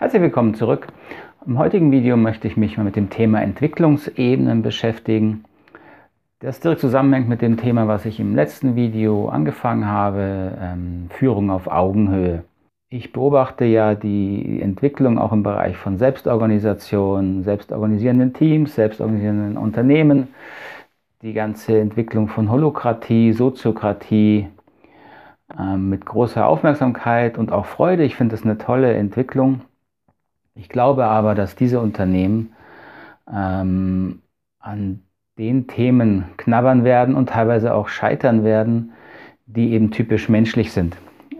Herzlich willkommen zurück. Im heutigen Video möchte ich mich mal mit dem Thema Entwicklungsebenen beschäftigen. Das direkt zusammenhängt mit dem Thema, was ich im letzten Video angefangen habe, ähm, Führung auf Augenhöhe. Ich beobachte ja die Entwicklung auch im Bereich von Selbstorganisation, selbstorganisierenden Teams, selbstorganisierenden Unternehmen, die ganze Entwicklung von Holokratie, Soziokratie, ähm, mit großer Aufmerksamkeit und auch Freude. Ich finde das eine tolle Entwicklung. Ich glaube aber, dass diese Unternehmen ähm, an den Themen knabbern werden und teilweise auch scheitern werden, die eben typisch menschlich sind.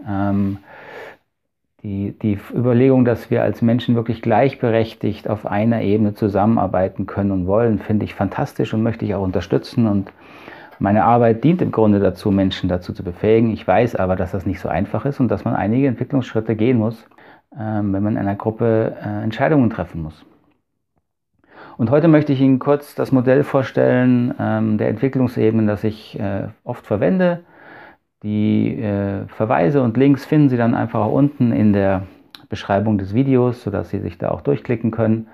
Ähm, die, die Überlegung, dass wir als Menschen wirklich gleichberechtigt auf einer Ebene zusammenarbeiten können und wollen, finde ich fantastisch und möchte ich auch unterstützen. Und meine Arbeit dient im Grunde dazu, Menschen dazu zu befähigen. Ich weiß aber, dass das nicht so einfach ist und dass man einige Entwicklungsschritte gehen muss, wenn man in einer Gruppe äh, Entscheidungen treffen muss. Und heute möchte ich Ihnen kurz das Modell vorstellen ähm, der Entwicklungsebenen, das ich äh, oft verwende. Die äh, Verweise und Links finden Sie dann einfach unten in der Beschreibung des Videos, sodass Sie sich da auch durchklicken können.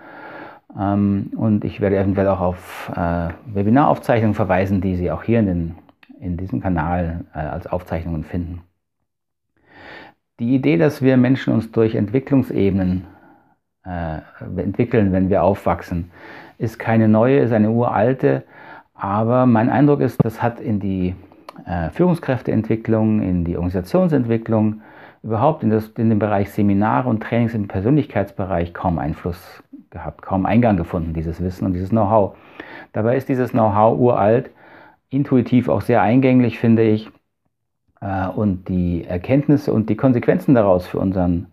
Ähm, und ich werde eventuell auch auf Webinaraufzeichnungen verweisen, die Sie auch hier in, den, in diesem Kanal als Aufzeichnungen finden. Die Idee, dass wir Menschen uns durch Entwicklungsebenen äh, entwickeln, wenn wir aufwachsen, ist keine neue, ist eine uralte. Aber mein Eindruck ist, das hat in die äh, Führungskräfteentwicklung, in die Organisationsentwicklung, überhaupt in, das, in den Bereich Seminare und Trainings im Persönlichkeitsbereich kaum Einfluss gehabt, kaum Eingang gefunden, dieses Wissen und dieses Know-how. Dabei ist dieses Know-how uralt, intuitiv auch sehr eingänglich, finde ich. Äh, und die Erkenntnisse und die Konsequenzen daraus für, unseren,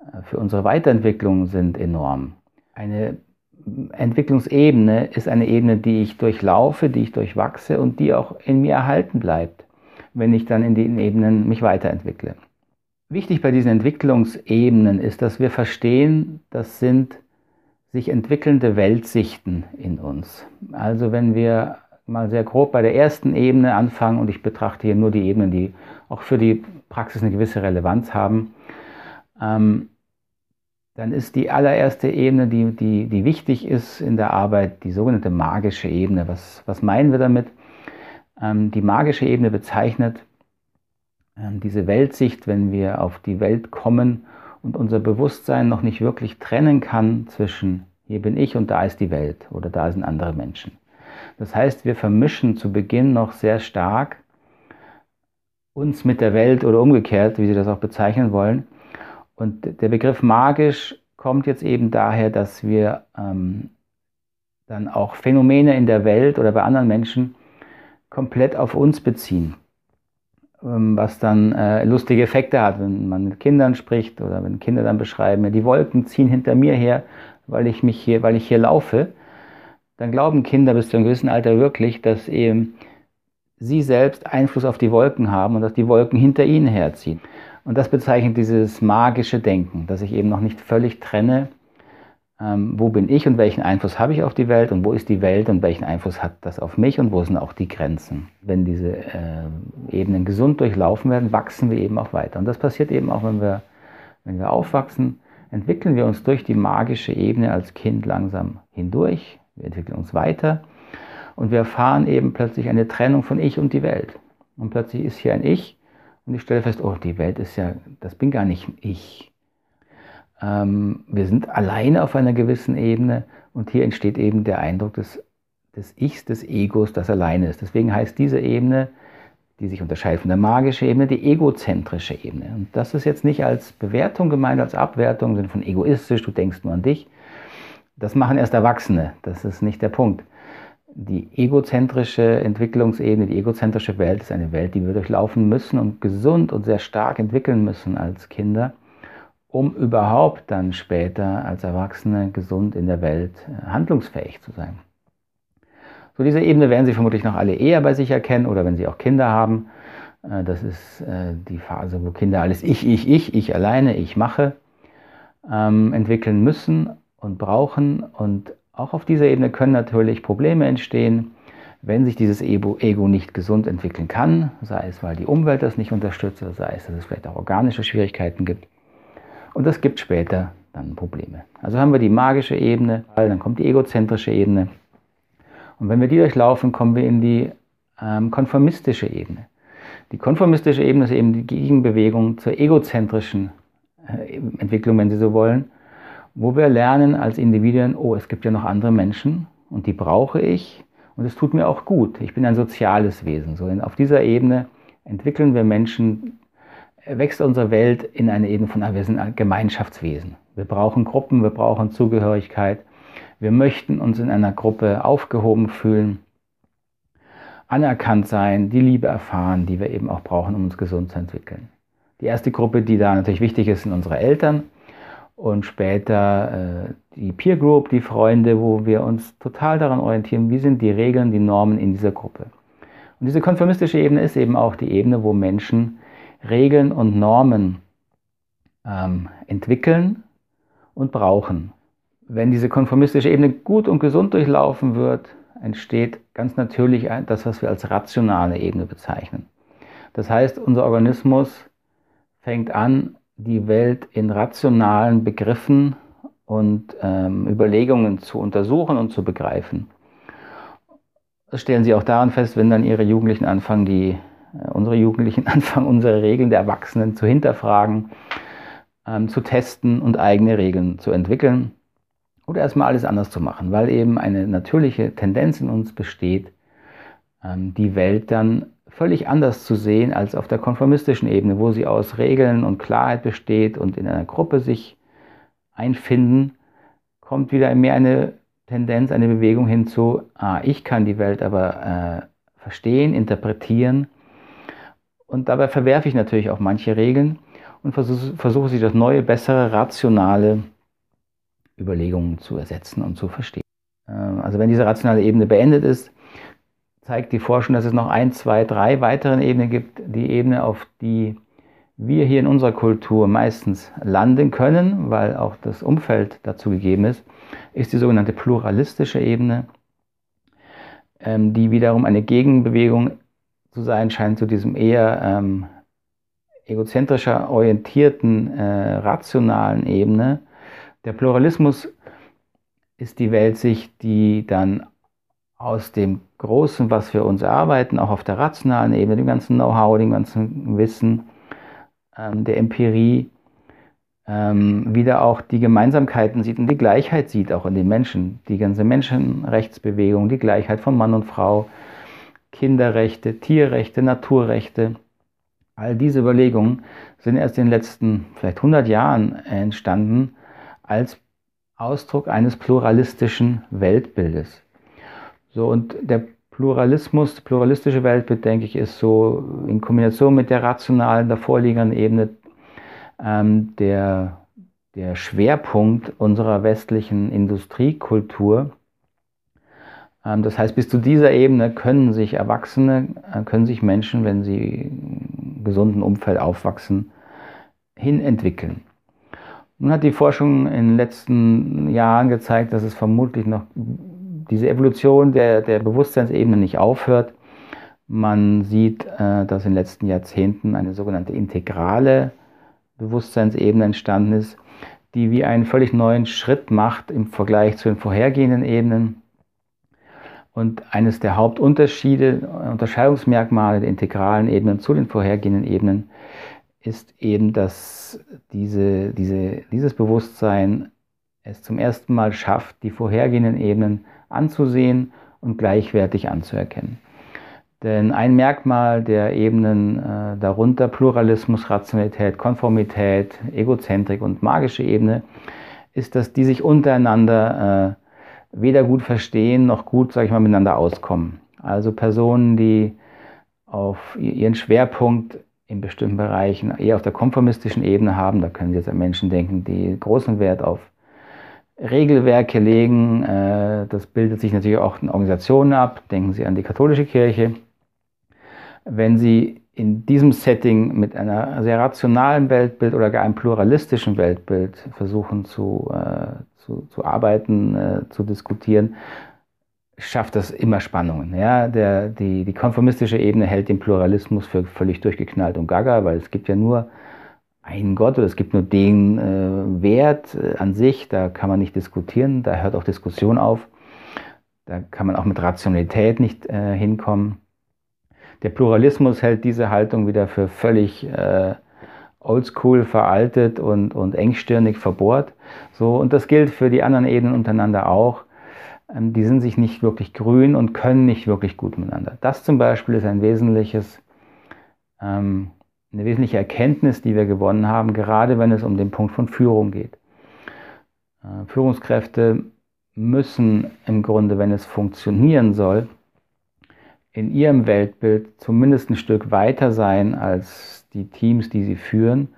äh, für unsere Weiterentwicklung sind enorm. Eine Entwicklungsebene ist eine Ebene, die ich durchlaufe, die ich durchwachse und die auch in mir erhalten bleibt, wenn ich dann in den Ebenen mich weiterentwickle. Wichtig bei diesen Entwicklungsebenen ist, dass wir verstehen, das sind sich entwickelnde Weltsichten in uns. Also wenn wir mal sehr grob bei der ersten Ebene anfangen und ich betrachte hier nur die Ebenen, die auch für die Praxis eine gewisse Relevanz haben, ähm, dann ist die allererste Ebene, die, die, die wichtig ist in der Arbeit, die sogenannte magische Ebene. Was, was meinen wir damit? Ähm, die magische Ebene bezeichnet ähm, diese Weltsicht, wenn wir auf die Welt kommen und unser Bewusstsein noch nicht wirklich trennen kann zwischen hier bin ich und da ist die Welt oder da sind andere Menschen. Das heißt, wir vermischen zu Beginn noch sehr stark uns mit der Welt oder umgekehrt, wie Sie das auch bezeichnen wollen. Und der Begriff magisch kommt jetzt eben daher, dass wir ähm, dann auch Phänomene in der Welt oder bei anderen Menschen komplett auf uns beziehen. Ähm, was dann äh, lustige Effekte hat, wenn man mit Kindern spricht oder wenn Kinder dann beschreiben, die Wolken ziehen hinter mir her, weil ich mich hier, weil ich hier laufe, dann glauben Kinder bis zu einem gewissen Alter wirklich, dass eben sie selbst Einfluss auf die Wolken haben und dass die Wolken hinter ihnen herziehen. Und das bezeichnet dieses magische Denken, dass ich eben noch nicht völlig trenne, ähm, wo bin ich und welchen Einfluss habe ich auf die Welt und wo ist die Welt und welchen Einfluss hat das auf mich und wo sind auch die Grenzen. Wenn diese äh, Ebenen gesund durchlaufen werden, wachsen wir eben auch weiter. Und das passiert eben auch, wenn wir, wenn wir aufwachsen, entwickeln wir uns durch die magische Ebene als Kind langsam hindurch. Wir entwickeln uns weiter und wir erfahren eben plötzlich eine Trennung von Ich und die Welt. Und plötzlich ist hier ein Ich und ich stelle fest, oh, die Welt ist ja, das bin gar nicht ich. Ähm, wir sind alleine auf einer gewissen Ebene und hier entsteht eben der Eindruck des, des Ichs, des Egos, das alleine ist. Deswegen heißt diese Ebene, die sich unterscheidet von der magischen Ebene, die egozentrische Ebene. Und das ist jetzt nicht als Bewertung gemeint, als Abwertung, sondern von egoistisch, du denkst nur an dich. Das machen erst Erwachsene, das ist nicht der Punkt. Die egozentrische Entwicklungsebene, die egozentrische Welt ist eine Welt, die wir durchlaufen müssen und gesund und sehr stark entwickeln müssen als Kinder um überhaupt dann später als Erwachsene gesund in der Welt äh, handlungsfähig zu sein. So diese Ebene werden Sie vermutlich noch alle eher bei sich erkennen oder wenn Sie auch Kinder haben. Äh, das ist äh, die Phase, wo Kinder alles ich, ich, ich, ich alleine, ich mache ähm, entwickeln müssen und brauchen. Und auch auf dieser Ebene können natürlich Probleme entstehen, wenn sich dieses Ego nicht gesund entwickeln kann, sei es, weil die Umwelt das nicht unterstützt, sei es, dass es vielleicht auch organische Schwierigkeiten gibt. Und das gibt später dann Probleme. Also haben wir die magische Ebene, dann kommt die egozentrische Ebene. Und wenn wir die durchlaufen, kommen wir in die ähm, konformistische Ebene. Die konformistische Ebene ist eben die Gegenbewegung zur egozentrischen äh, Entwicklung, wenn Sie so wollen, wo wir lernen als Individuen, oh, es gibt ja noch andere Menschen und die brauche ich und es tut mir auch gut. Ich bin ein soziales Wesen. So auf dieser Ebene entwickeln wir Menschen, wächst unsere Welt in eine Ebene von, ah, wir sind ein Gemeinschaftswesen. Wir brauchen Gruppen, wir brauchen Zugehörigkeit. Wir möchten uns in einer Gruppe aufgehoben fühlen, anerkannt sein, die Liebe erfahren, die wir eben auch brauchen, um uns gesund zu entwickeln. Die erste Gruppe, die da natürlich wichtig ist, sind unsere Eltern und später äh, die Peer Group, die Freunde, wo wir uns total daran orientieren, wie sind die Regeln, die Normen in dieser Gruppe. Und diese konformistische Ebene ist eben auch die Ebene, wo Menschen Regeln und Normen ähm, entwickeln und brauchen. Wenn diese konformistische Ebene gut und gesund durchlaufen wird, entsteht ganz natürlich das, was wir als rationale Ebene bezeichnen. Das heißt, unser Organismus fängt an, die Welt in rationalen Begriffen und ähm, Überlegungen zu untersuchen und zu begreifen. Das stellen Sie auch daran fest, wenn dann Ihre Jugendlichen anfangen, die, äh, unsere Jugendlichen anfangen, unsere Regeln der Erwachsenen zu hinterfragen, ähm, zu testen und eigene Regeln zu entwickeln oder erstmal alles anders zu machen, weil eben eine natürliche Tendenz in uns besteht, ähm, die Welt dann völlig anders zu sehen als auf der konformistischen Ebene, wo sie aus Regeln und Klarheit besteht und in einer Gruppe sich einfinden, kommt wieder mehr eine Tendenz, eine Bewegung hinzu, ah, ich kann die Welt aber äh, verstehen, interpretieren und dabei verwerfe ich natürlich auch manche Regeln und versuche, versuche sie durch neue, bessere, rationale Überlegungen zu ersetzen und zu verstehen. Äh, also wenn diese rationale Ebene beendet ist, zeigt die Forschung, dass es noch ein, zwei, drei weitere Ebenen gibt. Die Ebene, auf die wir hier in unserer Kultur meistens landen können, weil auch das Umfeld dazu gegeben ist, ist die sogenannte pluralistische Ebene, ähm, die wiederum eine Gegenbewegung zu sein scheint zu diesem eher ähm, egozentrischer orientierten, äh, rationalen Ebene. Der Pluralismus ist die Weltsicht, die dann aus dem Großen, was wir uns erarbeiten, auch auf der rationalen Ebene, dem ganzen Know-how, dem ganzen Wissen, ähm, der Empirie, ähm, wieder auch die Gemeinsamkeiten sieht und die Gleichheit sieht auch in den Menschen. Die ganze Menschenrechtsbewegung, die Gleichheit von Mann und Frau, Kinderrechte, Tierrechte, Naturrechte. All diese Überlegungen sind erst in den letzten vielleicht 100 Jahren entstanden als Ausdruck eines pluralistischen Weltbildes. So, und der Pluralismus, das pluralistische Weltbild, denke ich, ist so in Kombination mit der rationalen, davorliegenden Ebene ähm, der, der Schwerpunkt unserer westlichen Industriekultur. Ähm, das heißt, bis zu dieser Ebene können sich Erwachsene, äh, können sich Menschen, wenn sie im gesunden Umfeld aufwachsen, hinentwickeln. Nun hat die Forschung in den letzten Jahren gezeigt, dass es vermutlich noch diese Evolution der, der Bewusstseinsebene nicht aufhört. Man sieht, äh, dass in den letzten Jahrzehnten eine sogenannte integrale Bewusstseinsebene entstanden ist, die wie einen völlig neuen Schritt macht im Vergleich zu den vorhergehenden Ebenen. Und eines der Hauptunterschiede, Unterscheidungsmerkmale der integralen Ebenen zu den vorhergehenden Ebenen ist eben, dass diese, diese, dieses Bewusstsein es zum ersten Mal schafft, die vorhergehenden Ebenen anzusehen und gleichwertig anzuerkennen. Denn ein Merkmal der Ebenen äh, darunter, Pluralismus, Rationalität, Konformität, Egozentrik und magische Ebene, ist, dass die sich untereinander äh, weder gut verstehen noch gut, sage ich mal, miteinander auskommen. Also Personen, die auf ihren Schwerpunkt in bestimmten Bereichen eher auf der konformistischen Ebene haben, da können Sie jetzt an Menschen denken, die großen Wert auf Regelwerke legen. Äh, das bildet sich natürlich auch in Organisationen ab. Denken Sie an die katholische Kirche. Wenn Sie in diesem Setting mit einer sehr rationalen Weltbild oder gar einem pluralistischen Weltbild versuchen zu, äh, zu, zu arbeiten, äh, zu diskutieren, schafft das immer Spannungen. Ja? Der, die, die konformistische Ebene hält den Pluralismus für völlig durchgeknallt und gaga, weil es gibt ja nur einen Gott oder es gibt nur den äh, Wert äh, an sich, da kann man nicht diskutieren, da hört auch Diskussion auf. Da kann man auch mit Rationalität nicht äh, hinkommen. Der Pluralismus hält diese Haltung wieder für völlig äh, oldschool, veraltet und, und engstirnig verbohrt. So, und das gilt für die anderen Ebenen untereinander auch. Ähm, die sind sich nicht wirklich grün und können nicht wirklich gut miteinander. Das zum Beispiel ist ein wesentliches, ähm, eine wesentliche Erkenntnis, die wir gewonnen haben, gerade wenn es um den Punkt von Führung geht. Äh, Führungskräfte müssen im Grunde, wenn es funktionieren soll, in ihrem Weltbild zumindest ein Stück weiter sein als die Teams, die sie führen.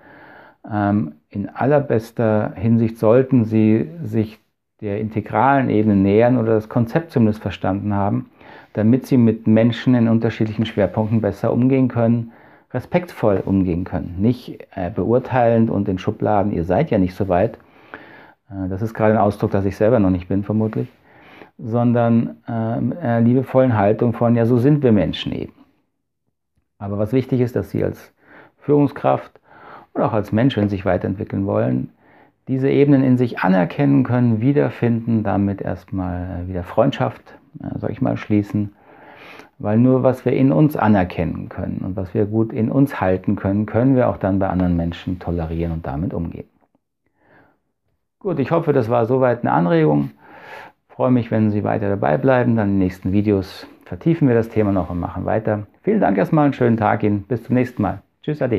Ähm, in allerbester Hinsicht sollten sie sich der integralen Ebene nähern oder das Konzept zumindest verstanden haben, damit sie mit Menschen in unterschiedlichen Schwerpunkten besser umgehen können, respektvoll umgehen können. Nicht äh, beurteilend und in Schubladen, ihr seid ja nicht so weit, äh, das ist gerade ein Ausdruck, dass ich selber noch nicht bin, vermutlich, sondern äh, äh, liebevollen Haltung von, ja, so sind wir Menschen eben. Aber was wichtig ist, dass Sie als Führungskraft oder auch als Mensch, wenn Sie sich weiterentwickeln wollen, diese Ebenen in sich anerkennen können, wiederfinden, damit erstmal wieder Freundschaft, äh, sag ich mal, schließen. Weil nur was wir in uns anerkennen können und was wir gut in uns halten können, können wir auch dann bei anderen Menschen tolerieren und damit umgehen. Gut, ich hoffe, das war soweit eine Anregung. Ich freue mich, wenn Sie weiter dabei bleiben. Dann in den nächsten Videos vertiefen wir das Thema noch und machen weiter. Vielen Dank erstmal, einen schönen Tag Ihnen. Bis zum nächsten Mal. Tschüss, Ade.